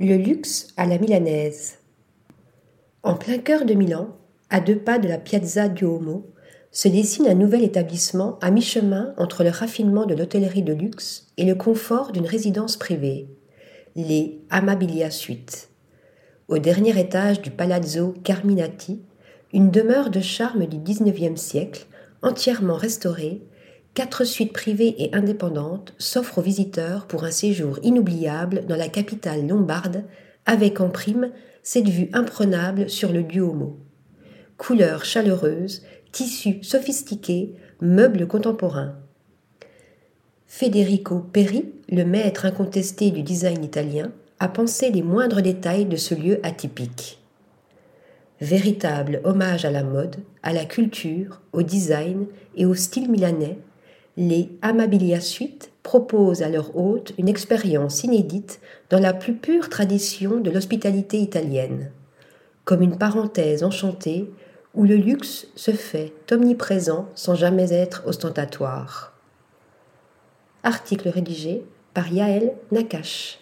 Le luxe à la milanaise. En plein cœur de Milan, à deux pas de la Piazza Duomo, se dessine un nouvel établissement à mi-chemin entre le raffinement de l'hôtellerie de luxe et le confort d'une résidence privée, les Amabilia Suite. Au dernier étage du Palazzo Carminati, une demeure de charme du XIXe siècle, entièrement restaurée, quatre suites privées et indépendantes s'offrent aux visiteurs pour un séjour inoubliable dans la capitale lombarde, avec en prime cette vue imprenable sur le Duomo. Couleurs chaleureuses, tissus sophistiqués, meubles contemporains. Federico Peri, le maître incontesté du design italien, a pensé les moindres détails de ce lieu atypique. Véritable hommage à la mode, à la culture, au design et au style milanais, les Amabilia Suite proposent à leur hôte une expérience inédite dans la plus pure tradition de l'hospitalité italienne, comme une parenthèse enchantée où le luxe se fait omniprésent sans jamais être ostentatoire. Article rédigé par Yaël Nakache.